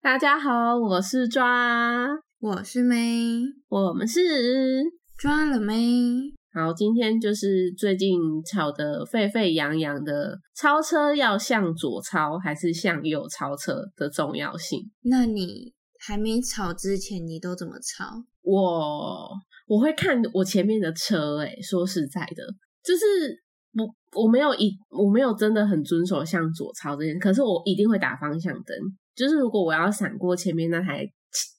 大家好，我是抓，我是妹，我们是抓了妹。好，今天就是最近吵得沸沸扬扬的超车要向左超还是向右超车的重要性。那你还没吵之前，你都怎么吵？我我会看我前面的车，诶说实在的，就是我我没有一我没有真的很遵守向左超这件，可是我一定会打方向灯。就是如果我要闪过前面那台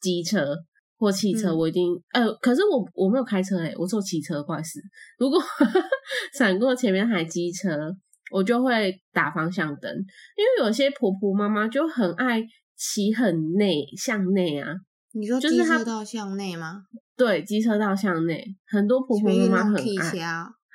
机车或汽车，我一定呃，可是我我没有开车诶，我坐骑车，不好意思。如果 闪过前面那台机车，我就会打方向灯，因为有些婆婆妈妈就很爱骑很内向内啊。你说机车道向内吗？对，机车道向内，很多婆婆妈妈很爱。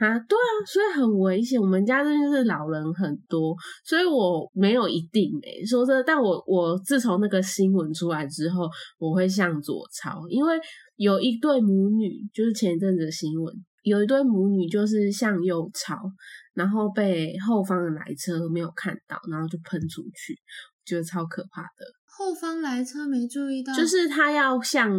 啊，对啊，所以很危险。我们家这边是老人很多，所以我没有一定诶，说这，但我我自从那个新闻出来之后，我会向左超，因为有一对母女，就是前一阵子的新闻，有一对母女就是向右超，然后被后方的来车没有看到，然后就喷出去，觉得超可怕的。后方来车没注意到，就是他要向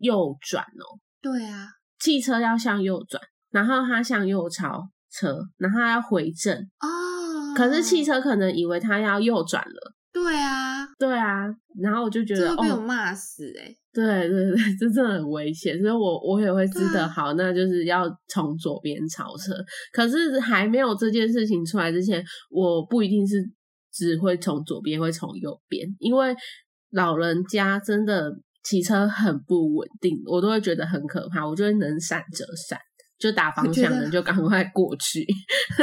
右转哦。对啊，汽车要向右转。然后他向右超车，然后他要回正哦，可是汽车可能以为他要右转了。对啊，对啊，然后我就觉得被我骂死哎！对对对，这真的很危险，所以我我也会知得好，那就是要从左边超车。可是还没有这件事情出来之前，我不一定是只会从左边，会从右边，因为老人家真的骑车很不稳定，我都会觉得很可怕，我就会能闪则闪。就打方向的，就赶快过去。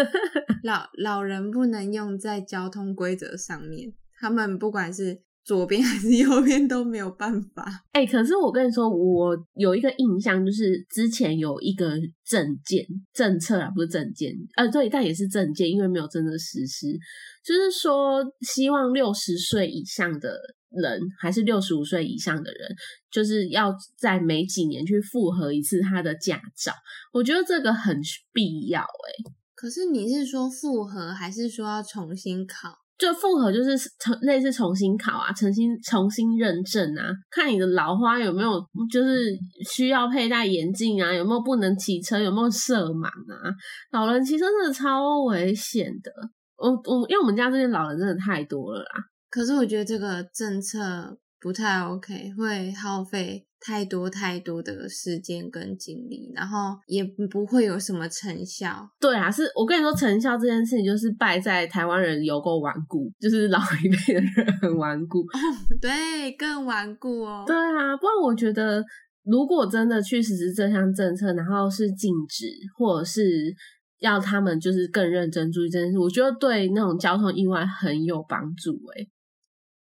老老人不能用在交通规则上面，他们不管是左边还是右边都没有办法。哎，可是我跟你说，我有一个印象，就是之前有一个证件政策啊，不是证件，呃，对，但也是证件，因为没有真的实施，就是说希望六十岁以上的。人还是六十五岁以上的人，就是要在每几年去复核一次他的驾照。我觉得这个很必要哎可是你是说复核，还是说要重新考？就复核就是重类似重新考啊，重新重新认证啊，看你的老花有没有就是需要佩戴眼镜啊，有没有不能骑车，有没有色盲啊？老人骑车真的超危险的。我我因为我们家这些老人真的太多了啦。可是我觉得这个政策不太 OK，会耗费太多太多的时间跟精力，然后也不会有什么成效。对啊，是我跟你说，成效这件事情就是败在台湾人有够顽固，就是老一辈的人很顽固。对，更顽固哦。对啊，不然我觉得，如果真的去实施这项政策，然后是禁止，或者是要他们就是更认真注意这件事，我觉得对那种交通意外很有帮助。诶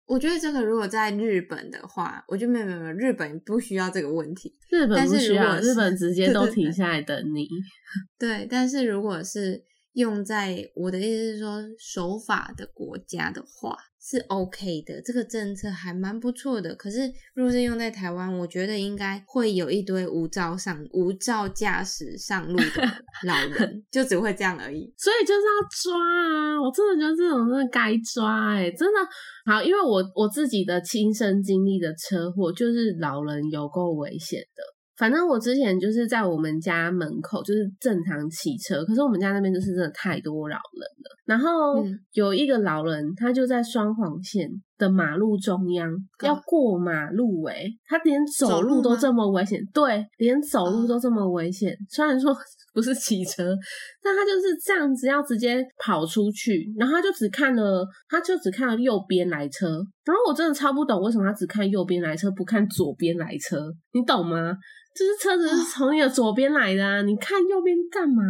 我觉得这个如果在日本的话，我就没有没有日本不需要这个问题。日本不需要，日本直接都停下来等你。对，但是如果是用在我的意思是说守法的国家的话。是 OK 的，这个政策还蛮不错的。可是，如果是用在台湾，我觉得应该会有一堆无照上、无照驾驶上路的 老人，就只会这样而已。所以就是要抓啊！我真的觉得这种真的该抓哎，真的好，因为我我自己的亲身经历的车祸，就是老人有够危险的。反正我之前就是在我们家门口，就是正常骑车，可是我们家那边就是真的太多老人了。然后有一个老人，他就在双黄线的马路中央要过马路，诶他连走路都这么危险，对，连走路都这么危险。虽然说 不是骑车，但他就是这样子要直接跑出去，然后他就只看了，他就只看了右边来车。然后我真的超不懂，为什么他只看右边来车，不看左边来车？你懂吗？就是车子是从你的左边来的啊，你看右边干嘛？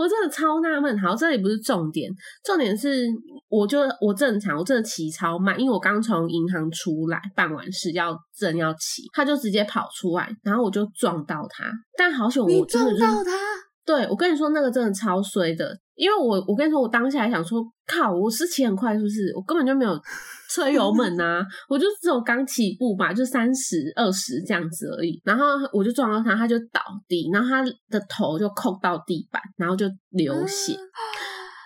我真的超纳闷。好，这里不是重点，重点是，我就我正常，我真的骑超慢，因为我刚从银行出来，办完事要正要骑，他就直接跑出来，然后我就撞到他。但好险，我撞到他。对，我跟你说，那个真的超衰的。因为我我跟你说，我当下还想说，靠，我是骑很快是不是？我根本就没有吹油门呐、我就只有刚起步吧，就三十二十这样子而已。然后我就撞到他，他就倒地，然后他的头就扣到地板，然后就流血。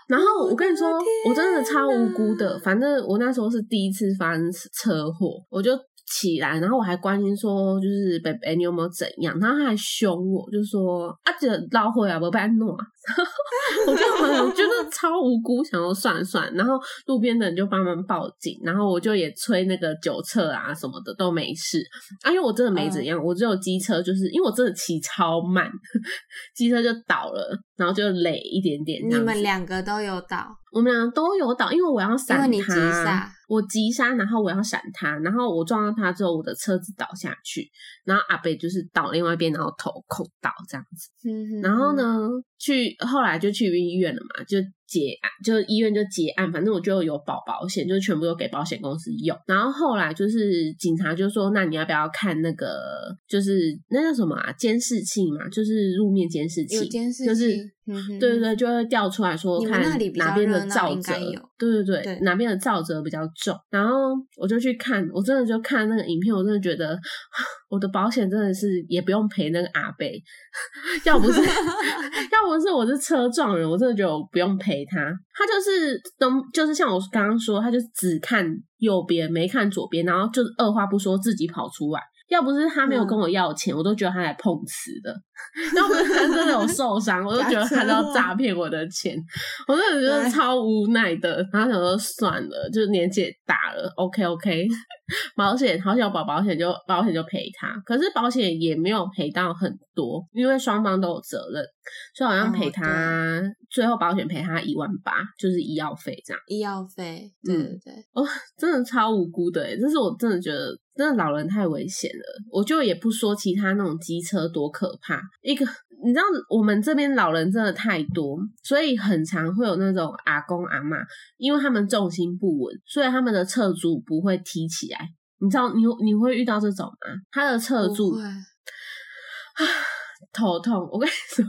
然后我跟你说，我真的超无辜的。反正我那时候是第一次发生车祸，我就起来，然后我还关心说，就是北北你有没有怎样？然后他还凶我，就说啊，这捞回来不被弄啊。我就好像觉得超无辜，想说算算。然后路边的人就帮忙报警，然后我就也催那个酒测啊什么的都没事。啊，因为我真的没怎样，我只有机车，就是因为我真的骑超慢，机车就倒了，然后就累一点点这你。们两个都有倒，我们俩都有倒，因为我要闪他，因为你急刹我急刹，然后我要闪他，然后我撞到他之后，我的车子倒下去，然后阿北就是倒另外一边，然后头扣倒这样子。嗯然后？呢，去后来就去医院了嘛，就结案，就医院就结案，反正我就有保保险，就全部都给保险公司用。然后后来就是警察就说，那你要不要看那个，就是那叫什么啊，监视器嘛，就是路面监视器，有监视器，就是嗯对对对，就会调出来说看哪边的照折对对对，哪边的照折比较重。然后我就去看，我真的就看那个影片，我真的觉得我的保险真的是也不用赔那个阿贝，要不是 要不是我是车撞人，我真的觉得我不用赔他。他就是东，就是像我刚刚说，他就只看右边，没看左边，然后就二话不说自己跑出来。要不是他没有跟我要钱，我都觉得他来碰瓷的。要不是他真的有受伤，我就觉得他是要诈骗我的钱。我真的觉得超无奈的。然后想说算了，就是年纪也大了，OK OK，保险好想保保险就保险就赔他，可是保险也没有赔到很多，因为双方都有责任，所以好像赔哦他、最后保险赔他一万八，就是医药费这样。医药费，对嗯对哦，真的超无辜的欸，这是我真的觉得，真的老人太危险了。我就也不说其他那种机车多可怕，一个你知道我们这边老人真的太多，所以很常会有那种阿公阿妈，因为他们重心不稳，所以他们的侧柱不会提起来。你知道你你会遇到这种吗？他的侧柱 头痛，我跟你说，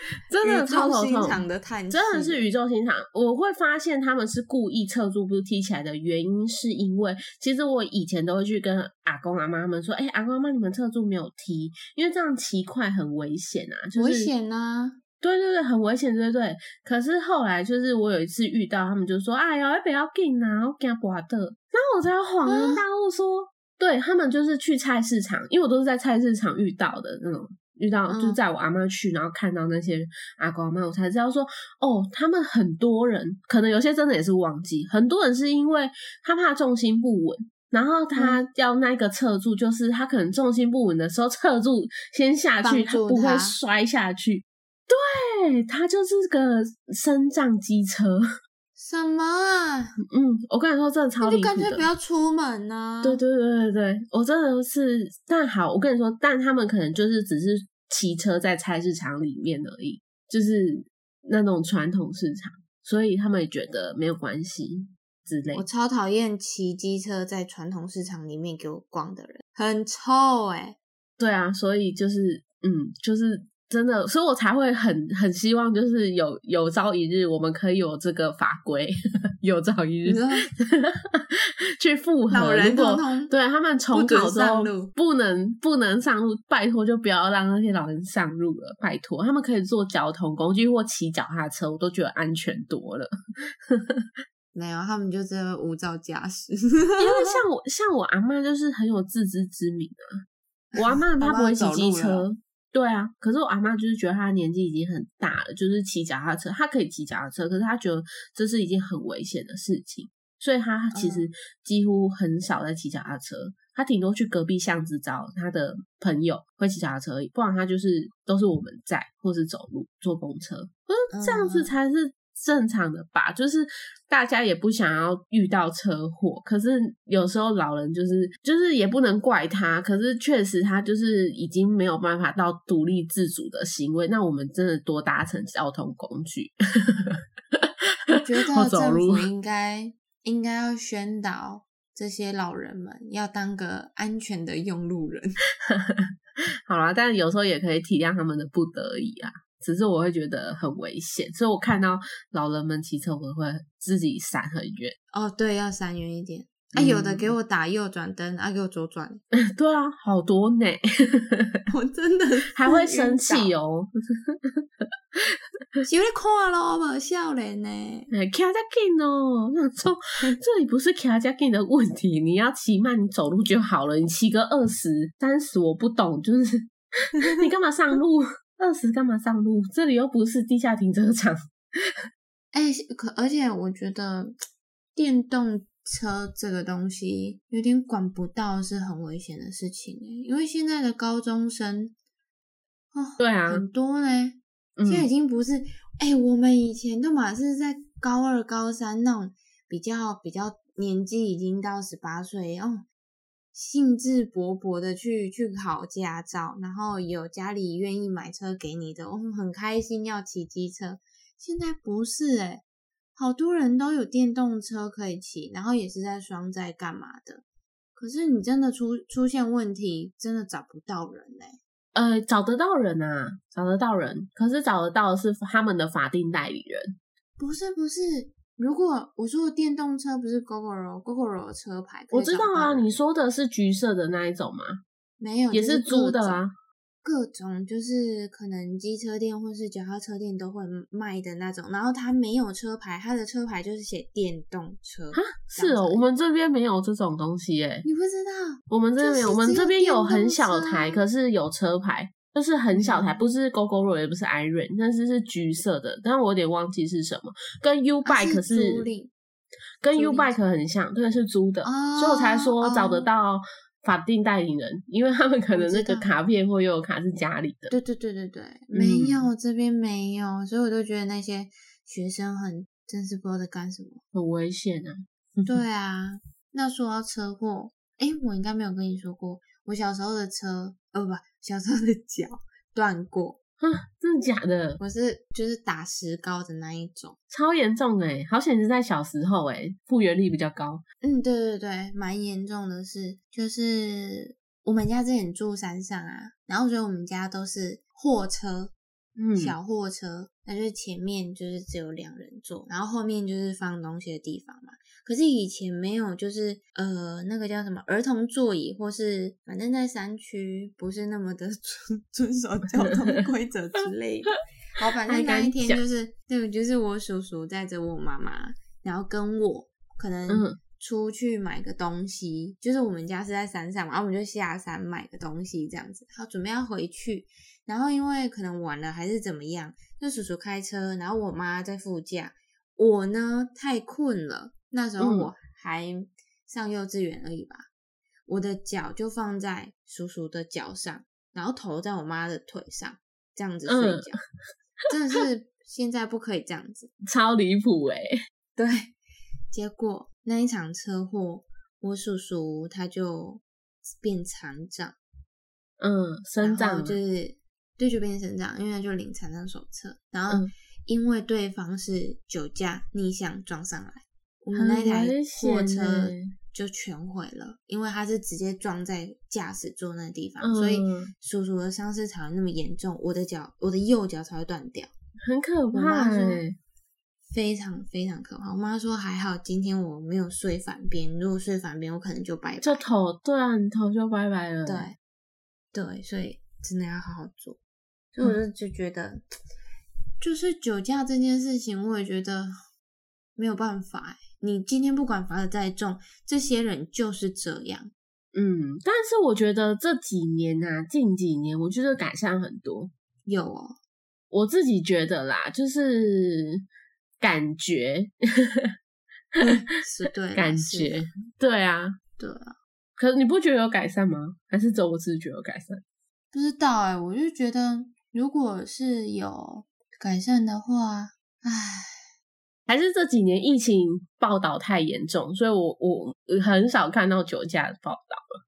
真的超心超头痛。长的叹气，真的是语重心长。我会发现他们是故意侧住不踢起来的原因，是因为其实我以前都会去跟阿公阿妈们说：“哎、阿公阿妈，你们侧住没有踢，因为这样骑快很危险啊，就是危险啊！对对对，很危险，对对对。可是后来就是我有一次遇到他们，就说：“哎呀，不要紧啊，我给他刮的。”然后我才恍然大悟说，对他们就是去菜市场，因为我都是在菜市场遇到的那种。遇到嗯就是在我阿妈去，然后看到那些阿公阿妈，我才知道说，哦，他们很多人，可能有些真的也是忘记，很多人是因为他怕重心不稳，然后他要那个侧柱，就是他可能重心不稳的时候，侧柱先下去，他不会摔下去。对，他就是个升降机车。什么啊？嗯，我跟你说，真的超那离谱的。就干脆不要出门呐、对对对对对，我真的是，但好，我跟你说，但他们可能就是只是骑车在菜市场里面而已，就是那种传统市场，所以他们也觉得没有关系之类我。超讨厌骑机车在传统市场里面给我逛的人，很臭哎、对啊，所以就是，嗯，就是真的，所以我才会很很希望，就是有有朝一日我们可以有这个法规，有朝一日 去复合。老人如果通通对他们重考之后不能不能上路，拜托就不要让那些老人上路了，拜托，他们可以坐交通工具或骑脚踏车，我都觉得安全多了。没有，他们就只有无照驾驶。因为像我像我阿妈就是很有自知之明啊，我阿妈她不会骑机车路，对啊，可是我阿妈就是觉得她年纪已经很大了，就是骑脚踏车，她可以骑脚踏车，可是她觉得这是一件很危险的事情，所以她其实几乎很少在骑脚踏车，她顶多去隔壁巷子找她的朋友会骑脚踏车而已，不然她就是都是我们在，或是走路坐公车，我说这样子嗯。才是正常的吧，就是大家也不想要遇到车祸，可是有时候老人就是就是也不能怪他，可是确实他就是已经没有办法到独立自主的行为，那我们真的多搭乘交通工具。我觉 得政府应该应该要宣导这些老人们要当个安全的用路人。好啦，但有时候也可以体谅他们的不得已啊。只是我会觉得很危险，所以我看到老人们骑车，我会自己闪很远。哦，对，要闪远一点。啊，有的给我打右转灯，啊，给我左转。对啊，好多呢，我真的还会生气哦。有点看咯，无笑脸呢。卡加近哦，那说这里不是卡加近的问题，你要骑慢，你走路就好了。你骑个二十、三十，我不懂，就是你干嘛上路？二十干嘛上路？这里又不是地下停车场。哎，可而且我觉得电动。车这个东西有点管不到，是很危险的事情因为现在的高中生，哦，对啊，很多嘞，现在已经不是哎，我们以前都嘛是在高二、高三那种比较比较年纪已经到十八岁，哦，兴致勃勃的去去考驾照，然后有家里愿意买车给你的，我们很开心要骑机车。现在不是哎。好多人都有电动车可以骑，然后也是在双载干嘛的。可是你真的出出现问题，真的找不到人嘞。呃，找得到人啊，找得到人。可是找得到的是他们的法定代理人。不是不是，如果我说的电动车不是 GoGoRo，GoGoRo 的车牌，我知道啊。你说的是橘色的那一种吗？没有，也是租的啊。各种就是可能机车店或是脚踏车店都会卖的那种，然后它没有车牌，它的车牌就是写电动车。哈，是哦，我们这边没有这种东西耶。你不知道？我们这边没有，我们这边有很小台，可是有车牌，就是很小台，不是 GoGoRo，也不是 Iron，但是是橘色的，但是我有点忘记是什么，跟 U Bike 是跟 U Bike 很像，对，是租的，所以我才说找得到。法定代理人，因为他们可能那个卡片或悠游卡是家里的。对对对对对，没有这边没有，所以我就觉得那些学生很真是不知道在干什么，很危险啊。对 啊，那说到车祸，哎，我应该没有跟你说过，我小时候的车，哦不，小时候的脚断过。真的假的？我是就是打石膏的那一种，超严重哎！好险是在小时候哎，复原力比较高。嗯，对对对，蛮严重的是，就是我们家之前住山上啊，然后所以我们家都是货车。小货车，那就是前面就是只有两人坐，然后后面就是放东西的地方嘛。可是以前没有，就是呃，那个叫什么儿童座椅，或是反正在山区不是那么的 遵遵守交通 规则之类的。好，反正那一天就是，对，就是我叔叔带着我妈妈，然后跟我可能出去买个东西，就是我们家是在山上嘛，然后我们就下山买个东西这样子，好准备要回去。然后因为可能晚了还是怎么样，就叔叔开车，然后我妈在副驾，我呢太困了，那时候我还上幼稚园而已吧，我的脚就放在叔叔的脚上，然后头在我妈的腿上，这样子睡觉，真的是 现在不可以这样子，超离谱哎，对，结果那一场车祸，我叔叔他就变残障，嗯，生长就是。对，就变成成长，因为他就领残障手册，然后因为对方是酒驾逆向撞上来，我们那台货车就全毁了，因为它是直接撞在驾驶座那个地方，所以叔叔的伤势才会那么严重，我的脚，我的右脚才会断掉，很可怕，非常非常可怕。我妈说还好今天我没有睡反边，如果睡反边，我可能就拜拜，就头对啊，你头就拜拜了，对对，所以真的要好好做。所以我就就觉得，就是酒驾这件事情，我也觉得没有办法。你今天不管罚的再重，这些人就是这样。嗯，但是我觉得这几年啊，近几年我觉得改善很多。有哦，我自己觉得啦，就是感觉是 对，感觉对啊，对啊。可是你不觉得有改善吗？还是只有我自己觉得有改善？不知道哎，我就觉得。如果是有改善的话，唉，还是这几年疫情报道太严重，所以我我很少看到酒驾的报道了，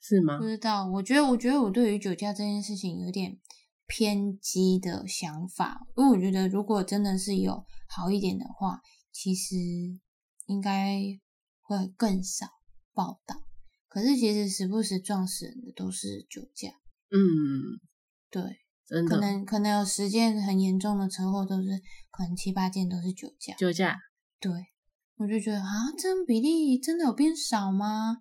是吗？不知道，我觉得，我觉得我对于酒驾这件事情有点偏激的想法，因为我觉得如果真的是有好一点的话，其实应该会更少报道。可是其实时不时撞死人的都是酒驾，嗯，对。真的可能可能有十件很严重的车祸，都是可能七八件都是酒驾。酒驾，对，我就觉得啊，这种比例真的有变少吗？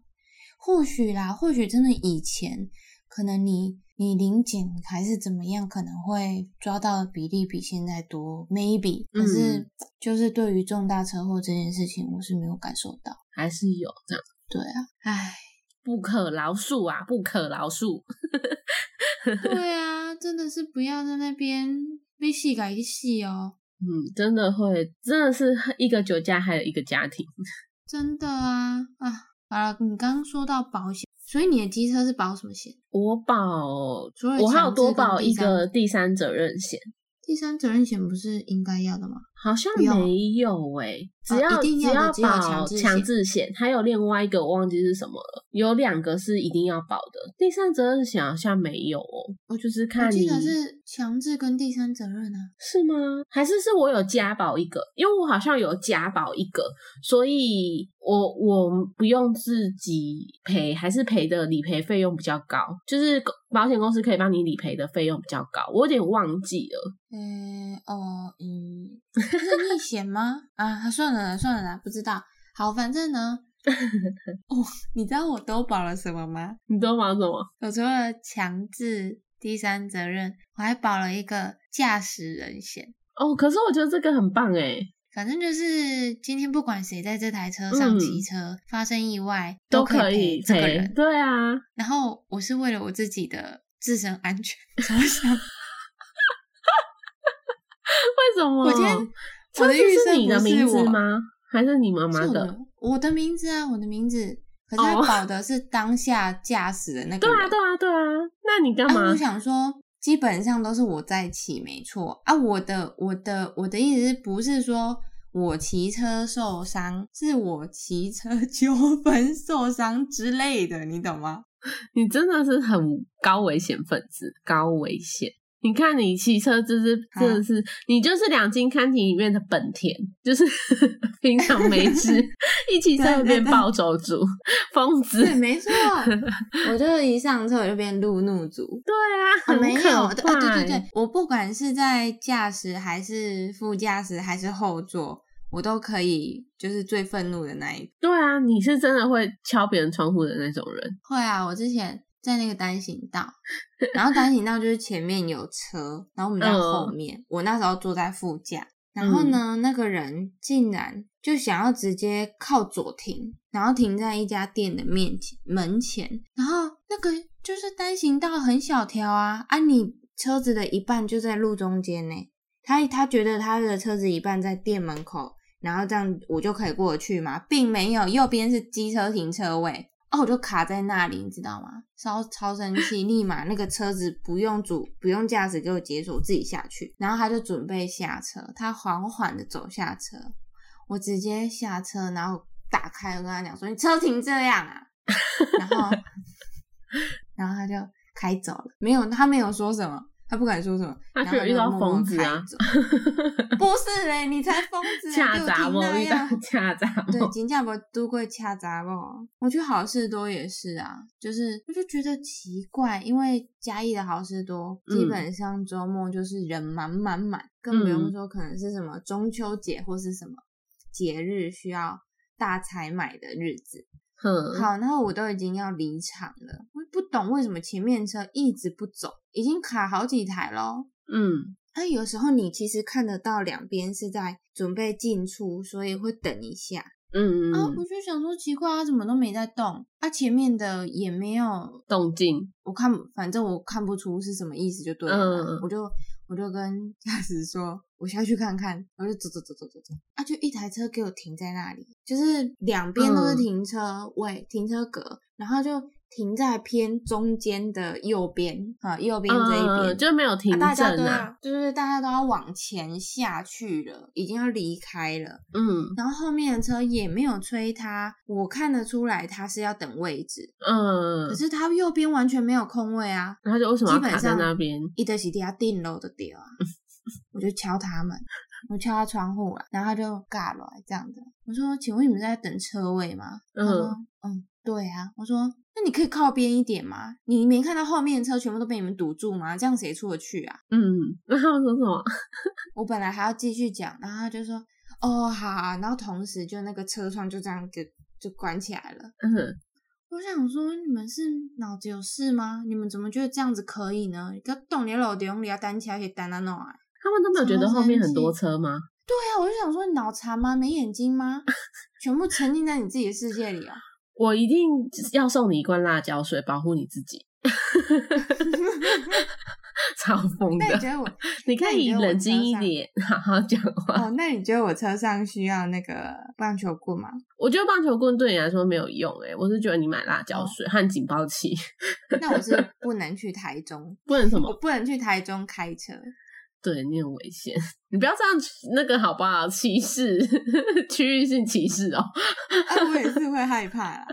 或许啦，或许真的以前可能你你临检还是怎么样，可能会抓到的比例比现在多，maybe。可是嗯就是对于重大车祸这件事情，我是没有感受到。还是有这样，对啊，唉，不可饶恕啊，不可饶恕。对啊，真的是不要在那边被戏改戏哦。嗯，真的会，真的是一个酒驾，还有一个家庭。真的啊啊！好了，你刚刚说到保险，所以你的机车是保什么险？我保，除了我还有多保一个第三责任险，第三责任险不是应该要的吗？好像没有诶、只哦要、只只有保强强制险还有另外一个我忘记是什么了，有两个是一定要保的，第三责任险好像没有哦，我就是看你记得是强制跟第三责任啊。是吗？还是是我有加保一个？因为我好像有加保一个，所以我我不用自己赔，还是赔的理赔费用比较高，就是保险公司可以帮你理赔的费用比较高，我有点忘记了。嗯哦嗯，是逆险吗？啊，算了啦算了啦，不知道。好，反正呢，哦，你知道我都保了什么吗？你都保什么？我除了强制第三责任，我还保了一个驾驶人险。哦，可是我觉得这个很棒诶，反正就是今天不管谁在这台车上嗯骑车、发生意外，都可以这个人。。对啊，然后我是为了我自己的自身安全着想，为什么？我今天我的预设是你的名字吗？还是你妈妈的？我的名字啊，我的名字。可是他哦保的是当下驾驶的那个人。对啊，对啊，对啊。那你干啊，嘛？我想说，基本上都是我在骑，没错啊。我的我的我的意思是不是说我骑车受伤，是我骑车纠纷受伤之类的，你懂吗？你真的是很高危险分子，高危险。你看你骑车就是啊真的是，你就是两金刊体里面的本田，就是 平常没 事，一骑车就变暴走族、疯子。对，没错，我就一上车我就变路怒族。对啊，啊，很没有，可啊，对对对欸，我不管是在驾驶还是副驾驶还是后座，我都可以，就是最愤怒的那一对啊，你是真的会敲别人窗户的那种人。会啊，我之前在那个单行道，然后单行道就是前面有车，然后我们在后面，我那时候坐在副驾，然后呢，那个人竟然就想要直接靠左停，然后停在一家店的面前门前，然后那个就是单行道很小条啊，啊，你车子的一半就在路中间呢，他他觉得他的车子一半在店门口。然后这样我就可以过去吗？并没有，右边是机车停车位，哦，我就卡在那里，你知道吗？超超生气，立马那个车子不用主不用驾驶给我解锁，我自己下去。然后他就准备下车，他缓缓的走下车，我直接下车，然后打开，我跟他讲说：“你车停这样啊？”然后，然后他就开走了，没有，他没有说什么。他不敢说什么，他就有遇到疯子啊不是嘞，你才疯子、啊，恰杂到恰杂对，我，金价不都会恰杂不？我去好事多也是啊，就是我就觉得奇怪，因为嘉义的好事多嗯基本上周末就是人满满满，更不用嗯说可能是什么中秋节或是什么节日需要大采买的日子。哼，好，然后我都已经要离场了，我不懂为什么前面车一直不走，已经卡好几台咯。嗯，那有时候你其实看得到两边是在准备进出，所以会等一下。嗯，嗯嗯我就想说奇怪，他怎么都没在动？啊，前面的也没有，动静，我看反正我看不出是什么意思就对了嘛。嗯我就我就跟驾驶说，我下去看看，我就走走走走走走，啊，就一台车给我停在那里，就是两边都是嗯。停车位、停车格，然后就停在偏中间的右边啊，右边这一边、嗯，就没有停啊大家都就是大家都要往前下去了，已经要离开了。嗯然后后面的车也没有催他，我看得出来他是要等位置，嗯可，是他右边完全没有空位啊，然后就为什么基本上那边？一德喜地下定楼的掉啊，我就敲他们，我敲他窗户了，然后他就尬了这样子，我说，请问你们在等车位吗？他说，嗯，对啊，我说。那你可以靠边一点吗？你没看到后面的车全部都被你们堵住吗？这样谁出得去啊？嗯，那他们说什么？我本来还要继续讲，然后他就说哦好好，然后同时就那个车窗就这样就就关起来了。嗯，我想说你们是脑子有事吗？你们怎么觉得这样子可以呢？你个动你的老丢，你要单起来可以单到哪？他们都没有觉得后面很多车吗？对啊，我就想说你脑残吗？没眼睛吗？全部沉浸在你自己的世界里啊！我一定要送你一罐辣椒水，保护你自己。超疯的！那你觉得我？你可以冷静一点，好好讲话。哦，那你觉得我车上需要那个棒球棍吗？我觉得棒球棍对你来说没有用诶，我是觉得你买辣椒水和警报器。那我是不能去台中，不能什么？我不能去台中开车。对你很危险，你不要这样那个好不好？歧视，区域性歧视哦。啊，我也是会害怕啊。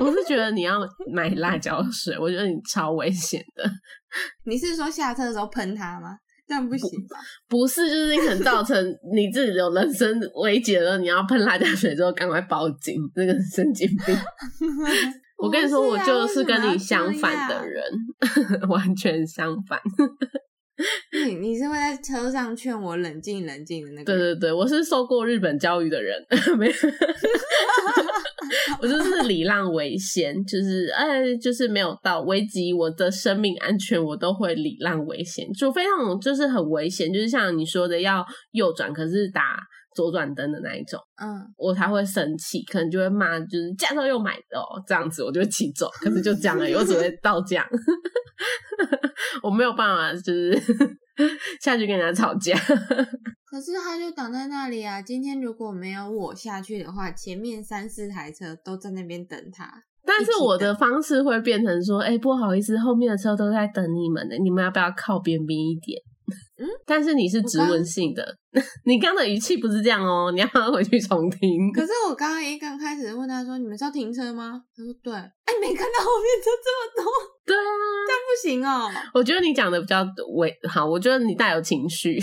我是觉得你要买辣椒水，我觉得你超危险的。你是说下车的时候喷它吗？这样不行吧？不是，就是你可能造成 你自己有人身危险了，你要喷辣椒水之后赶快报警，那个神经病。我跟你说，我就是跟你相反的人，完全相反。你你是会在车上劝我冷静冷静的那个？对对对，我是受过日本教育的人，没有，我就是礼让为先，就是哎，就是没有到危及我的生命安全，我都会礼让为先，除非那种就是很危险，就是像你说的要右转，可是打左转灯的那一种，嗯，我才会生气，可能就会骂，就是驾照又买的哦，这样子我就会骑走，可是就这样而已，我只会到这样。我没有办法，就是 下去跟人家吵架。可是他就挡在那里啊！今天如果没有我下去的话，前面三四台车都在那边等他。但是我的方式会变成说：“哎，不好意思，后面的车都在等你们呢，你们要不要靠边边一点？”嗯，但是你是直问性的，你刚的语气不是这样哦，你要回去重听。可是我刚刚一刚开始问他说：“你们是要停车吗？”他说：“对。”哎，没看到后面车这么多。对啊，这样不行哦。我觉得你讲的比较委好，我觉得你带有情绪。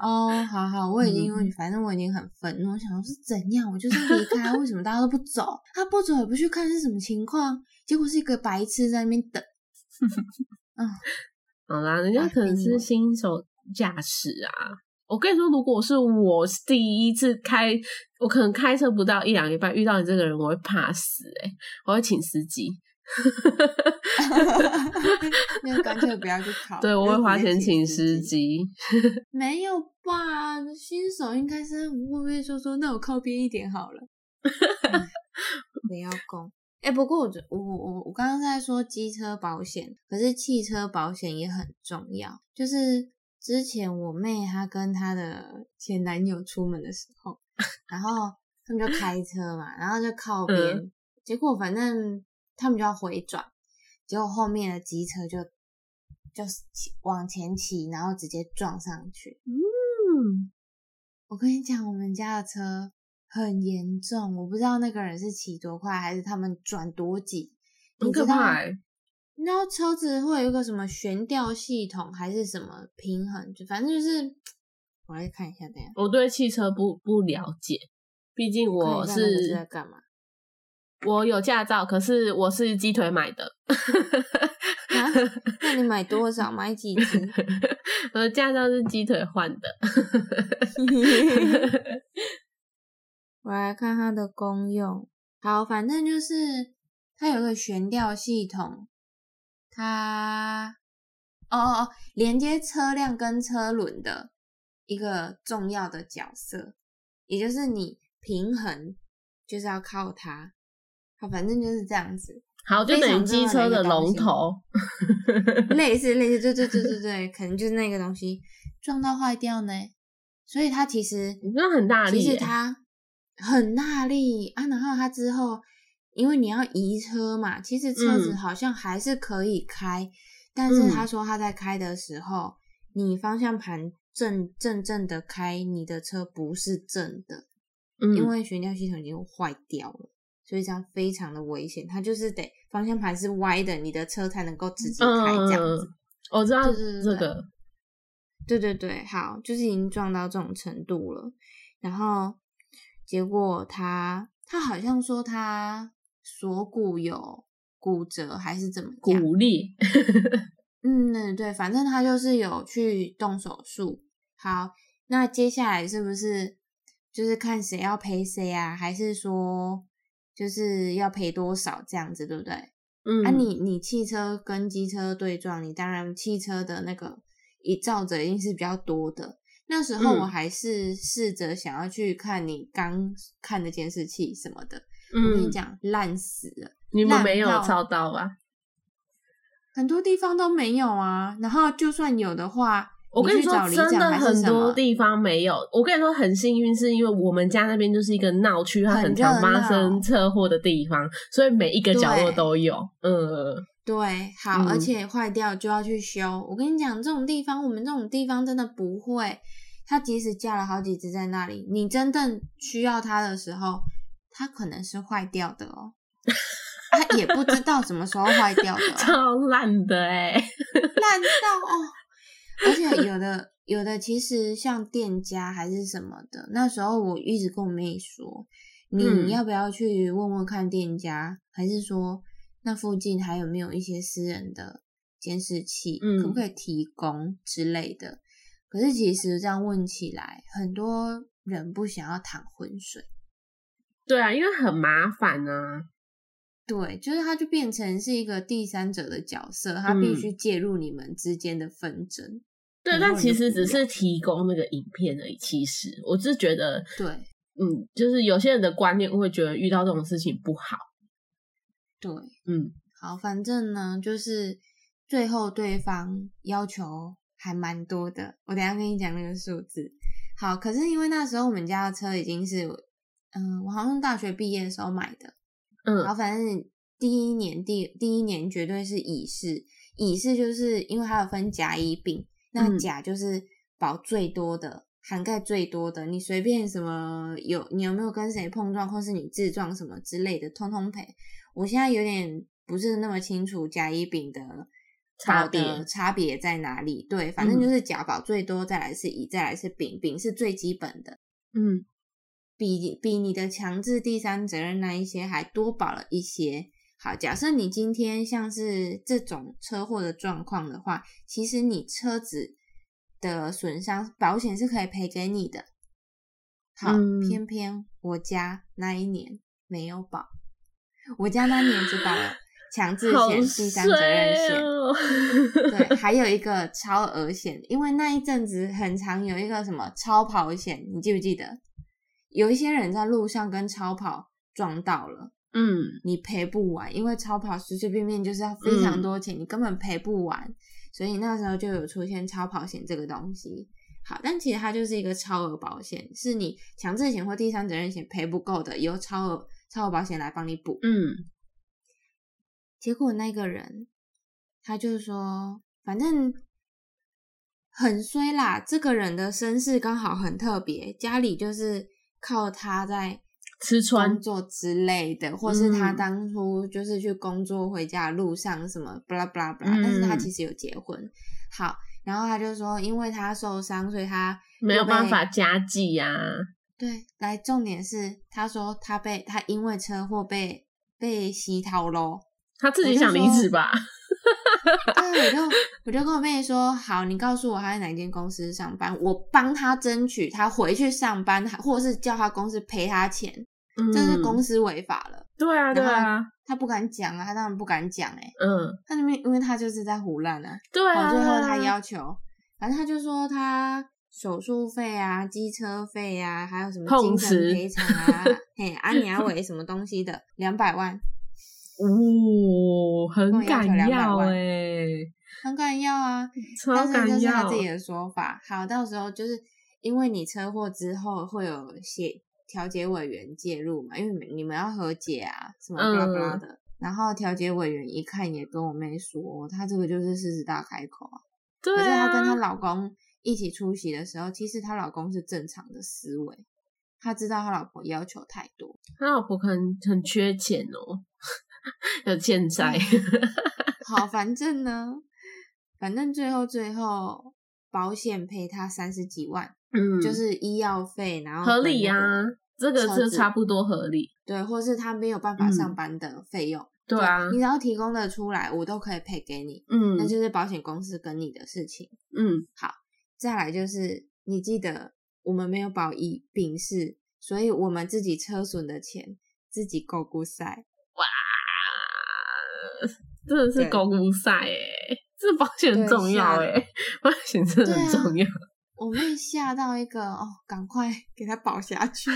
哦，好好，我已经因为反正我已经很愤怒，我想说是怎样，我就是离开，为什么大家都不走？他不走也不去看是什么情况，结果是一个白痴在那边等。嗯。好啦，人家可能是新手驾驶啊。我跟你说，如果是我第一次开，我可能开车不到一两礼拜，遇到你这个人，我会怕死哎！我会请司机，那干脆不要去 考。对，我会花钱请司机。没有吧？新手应该是会不会说说，那我靠边一点好了。不要攻。哎，不过我我我我刚刚在说机车保险，可是汽车保险也很重要。就是之前我妹她跟她的前男友出门的时候，然后他们就开车嘛，然后就靠边，结果反正他们就要回转，结果后面的机车就就是往前骑，然后直接撞上去。嗯，我跟你讲，我们家的车。很严重，我不知道那个人是骑多快，还是他们转多紧。很可怕。然后车子会有一个什么悬吊系统，还是什么平衡？就反正就是，我来看一下，等下。我对汽车不不了解，毕竟我是在干嘛？我有驾照，可是我是鸡腿买的。那你买多少？买几只？我的驾照是鸡腿换的。我来看它的功用。好，反正就是它有个悬吊系统，它哦哦哦，连接车辆跟车轮的一个重要的角色，也就是你平衡就是要靠它。好，反正就是这样子。好，就等于机车的龙头，类似类似，对对对对对，可能就是那个东西撞到坏掉呢。所以它其实你知很大力，其实它。很大力啊！然后他之后，因为你要移车嘛，其实车子好像还是可以开，但是他说他在开的时候，你方向盘正正正的开，你的车不是正的，因为悬吊系统已经坏掉了，所以这样非常的危险。它就是得方向盘是歪的，你的车才能够直直开这样子。我知道这个，对对对，好，就是已经撞到这种程度了，然后。结果他他好像说他锁骨有骨折还是怎么样？骨裂，嗯，对对，反正他就是有去动手术。好，那接下来是不是就是看谁要赔谁啊？还是说就是要赔多少这样子，对不对？嗯，啊你，你汽车跟机车对撞，你当然汽车的那个一照着一定是比较多的。那时候我嗯还是试着想要去看你刚看的监视器什么的，我跟你嗯，讲，烂死了，你们烂没有到照到吧？很多地方都没有啊。然后就算有的话，我跟你说真的很？多地方没有。我跟你说，很幸运，是因为我们家那边就是一个闹区，它很很常热发生闹车祸的地方，所以每一个角落都有。嗯，对，好，而嗯且坏掉就要去修。我跟你讲，这种地方，我们这种地方真的不会。它即使架了好几只在那里，你真正需要它的时候，它可能是坏掉的哦。它也不知道什么时候坏掉的、哦，超烂的哎、烂到 哦。而且有的有的其实像店家还是什么的，那时候我一直跟我妹说，嗯你要不要去问问看店家，还是说那附近还有没有一些私人的监视器，嗯可不可以提供之类的？可是其实这样问起来，很多人不想要淌浑水，对啊，因为很麻烦啊。对，就是他就变成是一个第三者的角色，他必嗯须介入你们之间的纷争。对，但其实只是提供那个影片而已。其实我是觉得，对嗯，就是有些人的观念会觉得遇到这种事情不好。对，嗯好，反正呢，就是最后对方要求还蛮多的，我等一下跟你讲那个数字。好，可是因为那时候我们家的车已经是，嗯，我好像大学毕业的时候买的，然嗯后反正第一年第第一年绝对是乙式，乙式就是因为它有分甲乙丙，那嗯甲就是保最多的，涵盖最多的，你随便什么有你有没有跟谁碰撞，或是你自撞什么之类的，通通赔。我现在有点不是那么清楚甲乙丙的保差别的差别在哪里。对，反正嗯就是甲保最多，再来是乙，再来是丙，丙是最基本的。嗯比比你的强制第三责任那一些还多保了一些。好，假设你今天像是这种车祸的状况的话，其实你车子的损伤保险是可以赔给你的。好，嗯偏偏我家那一年没有保，我家那年只保了强制好险、第三责任险。对，还有一个超额险，因为那一阵子很常有一个什么超跑险，你记不记得？有一些人在路上跟超跑撞到了，嗯你赔不完，因为超跑随随便便就是要非常嗯多钱，你根本赔不完，所以那时候就有出现超跑险这个东西。好，但其实它就是一个超额保险，是你强制险或第三责任险赔不够的，由超额超额保险来帮你补。嗯结果那个人他就说，反正很衰啦，这个人的身世刚好很特别，家里就是靠他在吃穿工作之类的，或是他嗯当初就是去工作回家的路上什么巴拉巴拉巴拉，但是他嗯其实有结婚。好，然后他就说，因为他受伤，所以他没有办法加计呀、对，来，重点是他说他被他因为车祸被被洗逃喽。他自己想离说职吧？对，我就 我就跟我妹说，好，你告诉我他在哪间公司上班，我帮他争取他回去上班，或者是叫他公司赔他钱，这是嗯公司违法了。对啊，对啊，他不敢讲啊，他当然不敢讲哎、嗯，他那边因为他就是在胡乱啊。对啊。好，最后他要求，反正他就说他手术费啊、机车费啊，还有什么精神赔偿啊，嘿，安尼阿伟什么东西的，两百万，哦，很跟我要求200敢要万哎、很敢要啊。超但是这敢要是他自。己的说法。好，到时候就是因为你车祸之后会有协调解委员介入嘛，因为你们要和解啊，什么巴拉巴拉嗯的。然后调解委员一看也跟我妹说，他这个就是狮子大开口啊。对可是她跟她啊，老公一起出席的时候，其实她老公是正常的思维，他知道他老婆要求太多。他老婆可能很缺钱哦，有欠债。好，反正呢，反正最后最后保险赔他三十几万，嗯，就是医药费，然后合理啊个，这个是差不多合理。对，或是他没有办法上嗯班的费用。对啊，你只要提供的出来，我都可以赔给你，嗯那就是保险公司跟你的事情。嗯，再来就是，你记得我们没有保一丙式，所以我们自己车损的钱自己够估赛。真的是对高估赛哎，这保险很重要吓哎，保险真的很重要。我妹吓到一个哦，赶快给他保下去。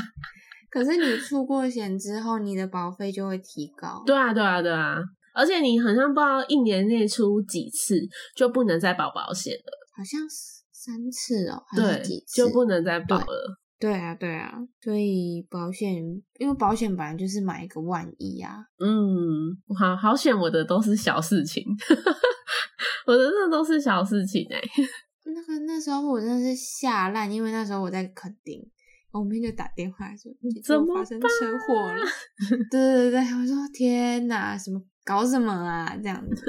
可是你出过险之后，你的保费就会提高。对啊，对啊，对啊，而且你好像不知道一年内出几次就不能再保保险了，好像是三次哦，还对是几，次？就不能再保了。对啊，对啊，所以保险，因为保险本来就是买一个万一啊。嗯，好好险，我的都是小事情，我的那都是小事情哎、那个那时候我真的是吓烂，因为那时候我在垦丁，我妹就打电话说：“你怎么发生车祸了？”对对对，我说天哪，什么搞什么啊这样子。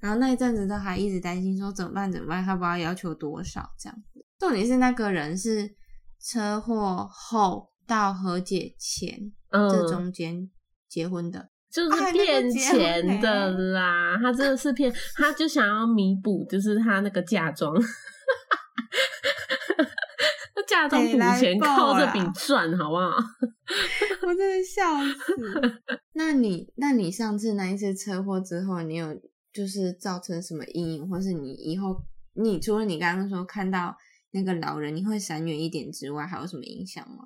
然后那一阵子都还一直担心说怎么办怎么办，他不知道要求多少这样子。重点是那个人是车祸后到和解前、嗯，这中间结婚的。就是骗钱的欸啦，他真的是骗，他就想要弥补，就是他那个嫁妆，那嫁妆补钱靠这啦笔赚，好不好？我真的笑死。那你，那你上次那一次车祸之后，你有就是造成什么阴影，或是你以后，你除了你刚刚说看到那个老人，你会闪远一点之外，还有什么影响吗？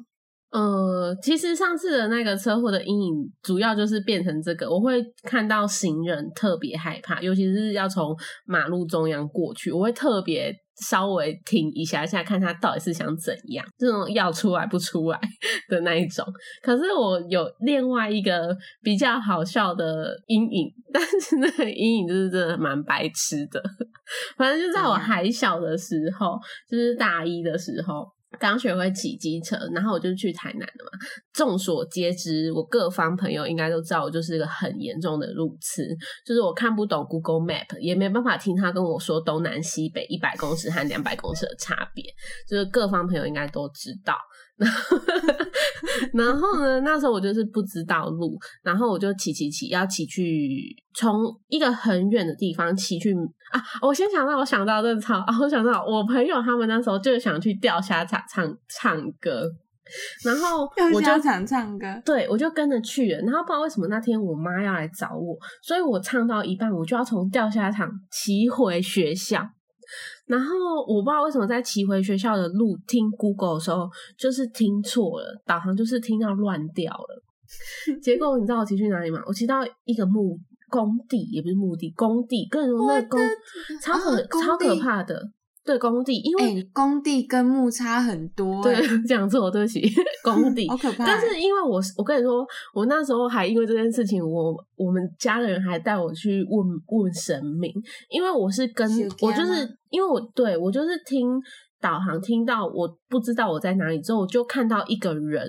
呃，其实上次的那个车祸的阴影，主要就是变成这个，我会看到行人特别害怕，尤其是要从马路中央过去，我会特别稍微停一下下，看他到底是想怎样，这种要出来不出来 的那一种。可是我有另外一个比较好笑的阴影，但是那个阴影就是真的蛮白痴的，反正就在我还小的时候，就是大一的时候。刚学会骑机车，然后我就去台南了嘛。众所皆知，我各方朋友应该都知道，我就是一个很严重的路痴，就是我看不懂 Google Map，也没办法听他跟我说东南西北一百公尺和两百公尺的差别，就是各方朋友应该都知道。然后，然后呢，那时候我就是不知道路，然后我就骑骑骑，要骑去从一个很远的地方骑去啊！我先想到，我想到这个超啊，我想到我朋友他们那时候就想去钓虾场唱唱歌，然后我就想唱歌，对，我就跟着去了。然后不知道为什么那天我妈要来找我，所以我唱到一半，我就要从钓虾场骑回学校。然后我不知道为什么在骑回学校的路听 Google 的时候，就是听错了，导航就是听到乱掉了。结果你知道我骑去哪里吗？我骑到一个墓工地，也不是墓地，工地，跟你说那个工超可、超可怕的。对，工地，因为、哎、工地跟木差很多、对哎，讲错，对不起，工地好可怕、但是因为我我跟你说，我那时候还因为这件事情，我我们家的人还带我去问问神明，因为我是跟我就是因为我对我就是听导航听到我不知道我在哪里之后，我就看到一个人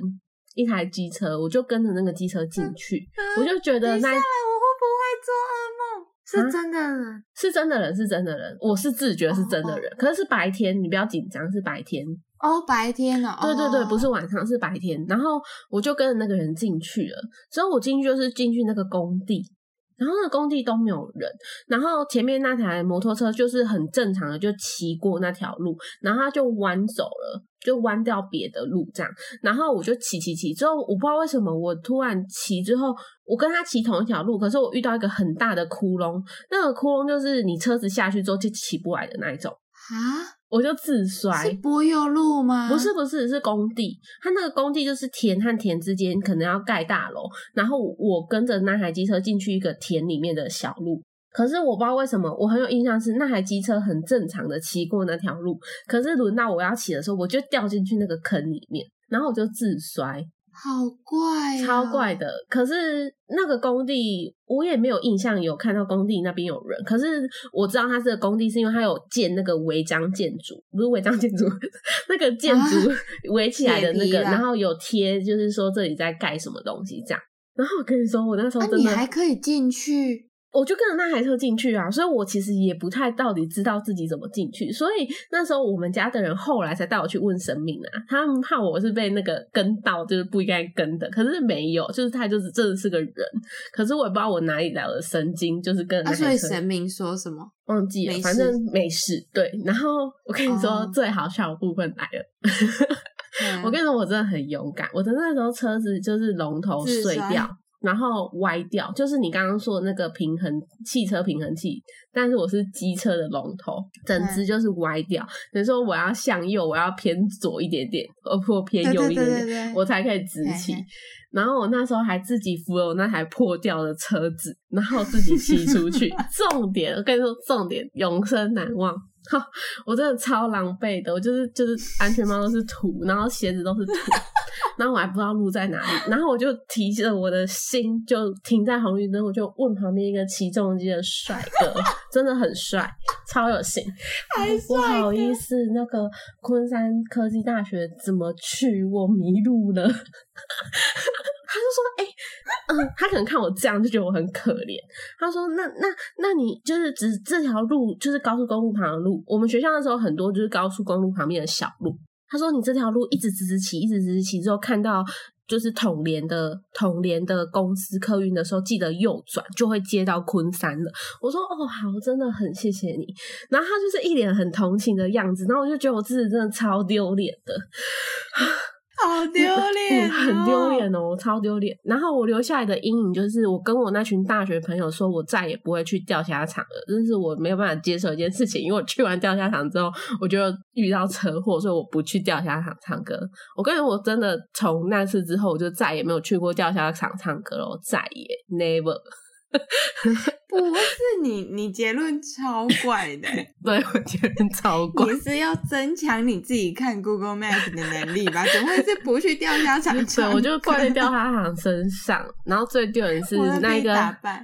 一台机车，我就跟着那个机车进去，我就觉得等一下那我会不会做噩梦？啊是真的人是真的人是真的人，我是自觉是真的人，可是是白天，你不要紧张，是白天。哦，白天哦，对对对，哦不是晚上，是白天。然后我就跟着那个人进去了。之后我进去就是进去那个工地，然后那工地都没有人。然后前面那台摩托车就是很正常的就骑过那条路，然后他就弯走了，就弯掉别的路这样。然后我就骑骑骑，之后我不知道为什么我突然骑之后，我跟他骑同一条路，可是我遇到一个很大的窟窿，那个窟窿就是你车子下去之后就起不来的那一种，啊，我就自摔。是柏油路吗？不是不是是工地，它那个工地就是田和田之间可能要盖大楼，然后我跟着那台机车进去一个田里面的小路。可是我不知道为什么，我很有印象是那台机车很正常的骑过那条路，可是轮到我要骑的时候，我就掉进去那个坑里面，然后我就自摔，好怪、哦，超怪的。可是那个工地我也没有印象有看到工地那边有人，可是我知道它是个工地是因为它有建那个违章建筑，不是违章建筑，那个建筑 围起来的那个，然后有贴，就是说这里在盖什么东西这样。然后我跟你说，我那时候啊，真的，你还可以进去我就跟着那台车进去啊，所以我其实也不太到底知道自己怎么进去，所以那时候我们家的人后来才带我去问神明啊，他们怕我是被那个跟到，就是不应该跟的，可是没有，就是他就是真的是个人，可是我也不知道我哪里来的神经，就是跟那啊，所。以神明说什么？忘记了，反正没事。对，然后我跟你说，哦最好笑的部分来了。嗯 我跟你说，我真的很勇敢。我的那时候车子就是龙头碎掉，然后歪掉，就是你刚刚说的那个平衡汽车平衡器，但是我是机车的龙头，整只就是歪掉。等于说我要向右，我要偏左一点点，呃，或偏右一点点，对对对，我才可以直起。然后我那时候还自己扶了我那台破掉的车子，然后自己骑出去。重点，我跟你说，重点永生难忘。哈，我真的超狼狈的，我就是就是安全帽都是土，然后鞋子都是土，然后我还不知道路在哪里，然后我就提着我的心就停在红绿灯，我就问旁边一个骑重机的帅哥，真的很帅，超有型。还不好意思，那个昆山科技大学怎么去？我迷路了。他就说：“哎、嗯，他可能看我这样就觉得我很可怜。他说：那那那你就是指这条路就是高速公路旁的路，我们学校的时候很多就是高速公路旁边的小路。他说你这条路一直直直骑，一直直直骑之后看到。”就是统联的统联的公司客运的时候，记得右转就会接到昆山了。我说哦好，真的很谢谢你。然后他就是一脸很同情的样子，然后我就觉得我自己真的超丢脸的，好丢脸、嗯，很丢。脸哦，超丢脸。然后我留下来的阴影就是，我跟我那群大学朋友说，我再也不会去钓虾场了。真是我没有办法接受一件事情，因为我去完钓虾场之后，我就遇到车祸，所以我不去钓虾场唱歌。我跟你说，我真的从那次之后，我就再也没有去过钓虾场唱歌了，我再也 never。不是你，你结论超怪的。对我觉得超怪。你是要增强你自己看 Google Map 的能力吧？怎么会是不去钓虾场对，我就怪在钓虾场身上。然后最丢人是那个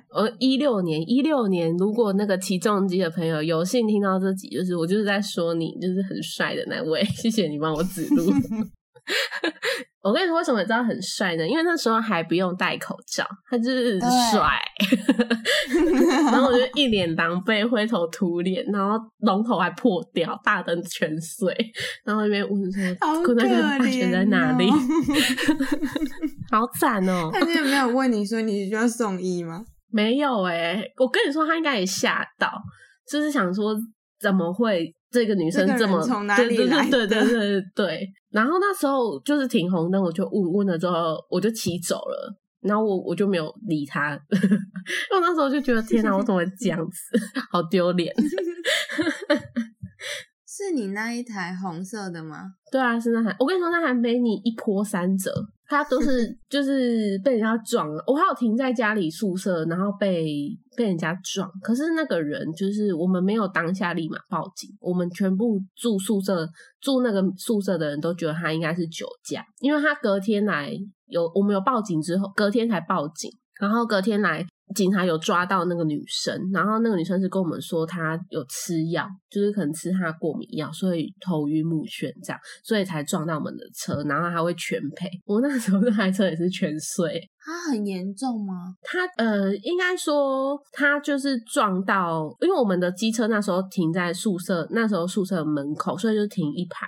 呃，一六年，一六年，如果那个起重机的朋友有幸听到这集，就是我就是在说你，就是很帅的那位，谢谢你帮我指路。我跟你说，为什么你知道很帅呢？因为那时候还不用戴口罩，他就是对帅。然后我就一脸狼狈，灰头土脸，然后龙头还破掉，大灯全碎，然后那边问说好：“昆山可大学在哪里？” 好惨哦！他就没有问你说你需要送医吗？没有哎、我跟你说，他应该也吓到，就是想说怎么会这个女生这么人从哪对对里来的对对对对对。然后那时候就是停红灯，我就问问了之后，我就骑走了。然后我我就没有理他，因为我那时候就觉得天哪，我怎么会这样子，好丢脸。是你那一台红色的吗？对啊，是那台，我跟你说，那台美女一波三折，她都是 就是被人家撞了。我还有停在家里宿舍，然后被被人家撞，可是那个人就是我们没有当下立马报警，我们全部住宿舍住那个宿舍的人都觉得他应该是酒驾，因为他隔天来有我们有报警之后，隔天才报警，然后隔天来。警察有抓到那个女生，然后那个女生是跟我们说她有吃药，就是可能吃她过敏药，所以头晕目眩这样，所以才撞到我们的车，然后还会全赔。我那时候那台车也是全碎，它很严重吗？他呃，应该说他就是撞到，因为我们的机车那时候停在宿舍，那时候宿舍门口，所以就停一排，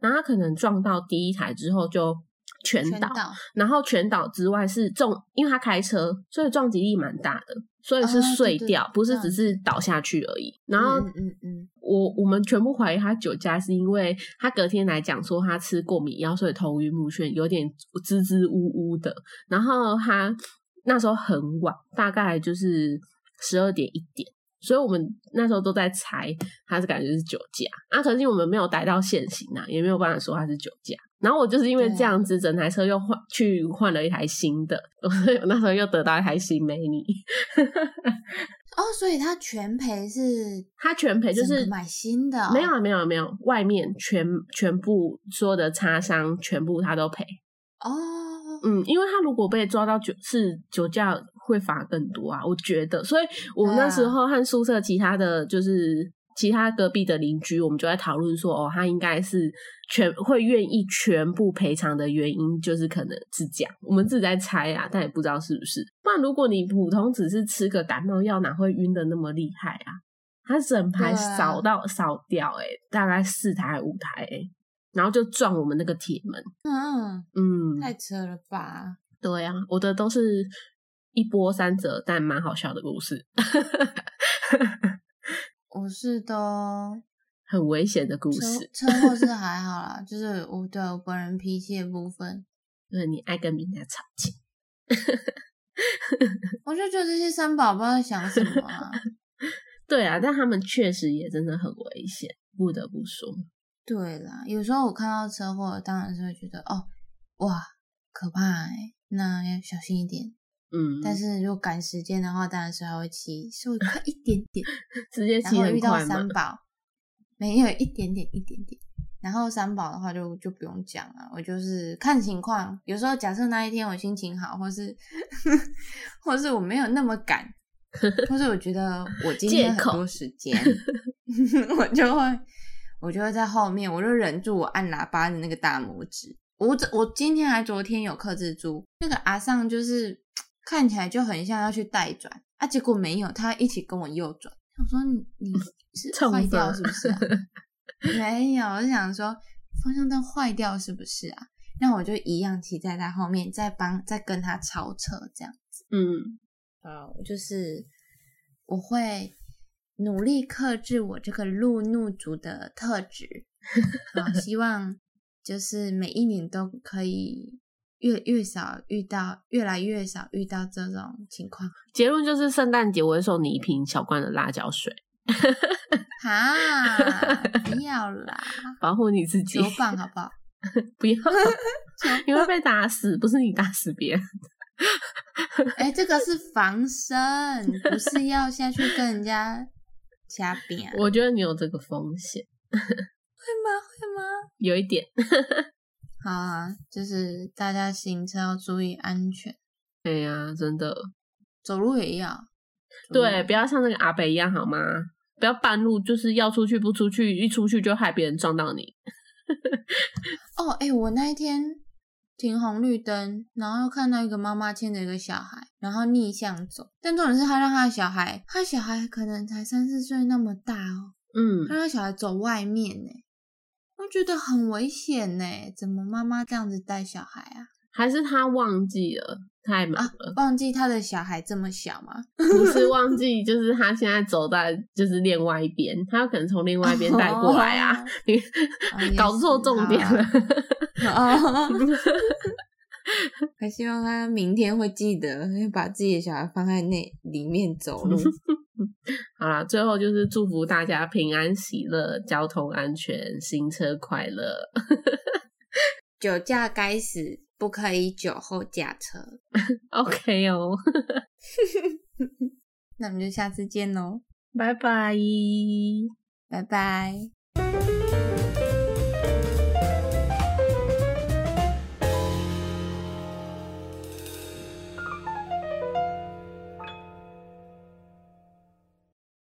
然后他可能撞到第一台之后就全倒，全然后全倒之外是重，因为他开车，所以撞击力蛮大的，所以是哦对对碎掉，不是只是倒下去而已。然后嗯嗯嗯，我我们全部怀疑他酒驾，是因为他隔天来讲说他吃过敏药，所以头晕目眩，有点支支吾吾的。然后他那时候很晚，大概就是十二点一点，所以我们那时候都在猜他是感觉是酒驾啊。可是我们没有逮到现行啊，也没有办法说他是酒驾。然后我就是因为这样子，整台车又换去换了一台新的，所以我那时候又得到一台新美女。哦，所以他全赔是他全赔就是买新的哦、没有啊，没有啊没有，外面全全部所有的擦伤全部他都赔。哦，嗯，因为他如果被抓到酒是酒驾，会罚更多啊，我觉得。所以我那时候和宿舍其他的就是其他隔壁的邻居，我们就在讨论说，哦，他应该是全会愿意全部赔偿的原因，就是可能是这样。我们自己在猜啊，但也不知道是不是。不然，如果你普通只是吃个感冒药，哪会晕的那么厉害啊？他整排扫到扫掉，哎，大概四台五台，哎，然后就撞我们那个铁门。嗯嗯，太扯了吧？对啊，我的都是一波三折，但蛮好笑的故事。我是都很危险的故事。车祸是 还好啦，就是我对我本人脾气的部分，就是你爱跟人家吵架。我就觉得这些三宝不知道在想什么啊。对啊，但他们确实也真的很危险，不得不说。对啦，有时候我看到车祸，当然是会觉得哦，哇，可怕哎、那要小心一点。嗯，但是如果赶时间的话，当然是还会骑稍微快一点点。直接骑然后遇到三。宝，没有一点点一点点。然后三宝的话就就不用讲了，我就是看情况。有时候假设那一天我心情好，或是 或是我没有那么赶，或是我觉得我今天很多时间，我就会我就会在后面，我就忍住我按喇叭的那个大拇指。我这我今天还昨天有克制住那个阿尚，就是看起来就很像要去带转啊，结果没有，他一起跟我右转。我说你你 是冲坏掉是不是、啊？没有，我就想说方向灯坏掉是不是啊？那我就一样骑在他后面，再帮再跟他超车这样子。嗯，好，就是我会努力克制我这个路怒族的特质，啊，希望就是每一年都可以越越少遇到，越来越少遇到这种情况。结论就是圣诞节我会送你一瓶小罐的辣椒水，哈，不要啦，保护你自己球，棒好不好？不要，你会被打死，不是你打死别人。哎、这个是防身，不是要下去跟人家掐扁，我觉得你有这个风险，会吗？会吗？有一点。好啊，就是大家行车要注意安全，哎呀，真的，走路也要。走路对，不要像那个阿北一样好吗？不要半路就是要出去不出去，一出去就害别人撞到你。哦，哎、我那一天停红绿灯，然后又看到一个妈妈牵着一个小孩，然后逆向走，但重点是他让他的小孩，他小孩可能才三四岁那么大哦，嗯，他让小孩走外面呢，我觉得很危险呢，怎么妈妈这样子带小孩啊？还是他忘记了，太忙啊了，，忘记他的小孩这么小吗？不是忘记，就是他现在走在就是另外一边，他有可能从另外一边带过来啊，你哦搞错重点了。哦，还希望他明天会记得，要把自己的小孩放在那里面走路。好啦，最后就是祝福大家平安喜乐，交通安全，行车快乐。酒驾该死，不可以酒后驾车。OK 哦，那我们就下次见喽，拜拜。拜拜。